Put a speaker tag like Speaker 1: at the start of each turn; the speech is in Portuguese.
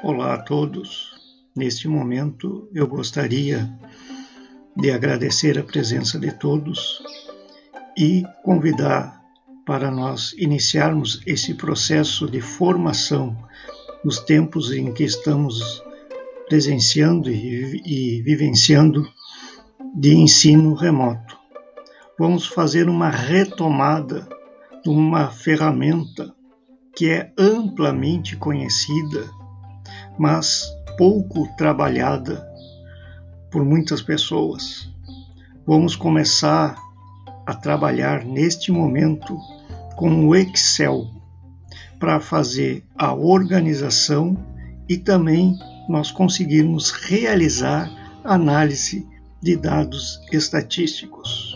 Speaker 1: Olá a todos. Neste momento eu gostaria de agradecer a presença de todos e convidar para nós iniciarmos esse processo de formação nos tempos em que estamos presenciando e, e vivenciando de ensino remoto. Vamos fazer uma retomada de uma ferramenta que é amplamente conhecida mas pouco trabalhada por muitas pessoas. Vamos começar a trabalhar neste momento com o Excel para fazer a organização e também nós conseguirmos realizar análise de dados estatísticos.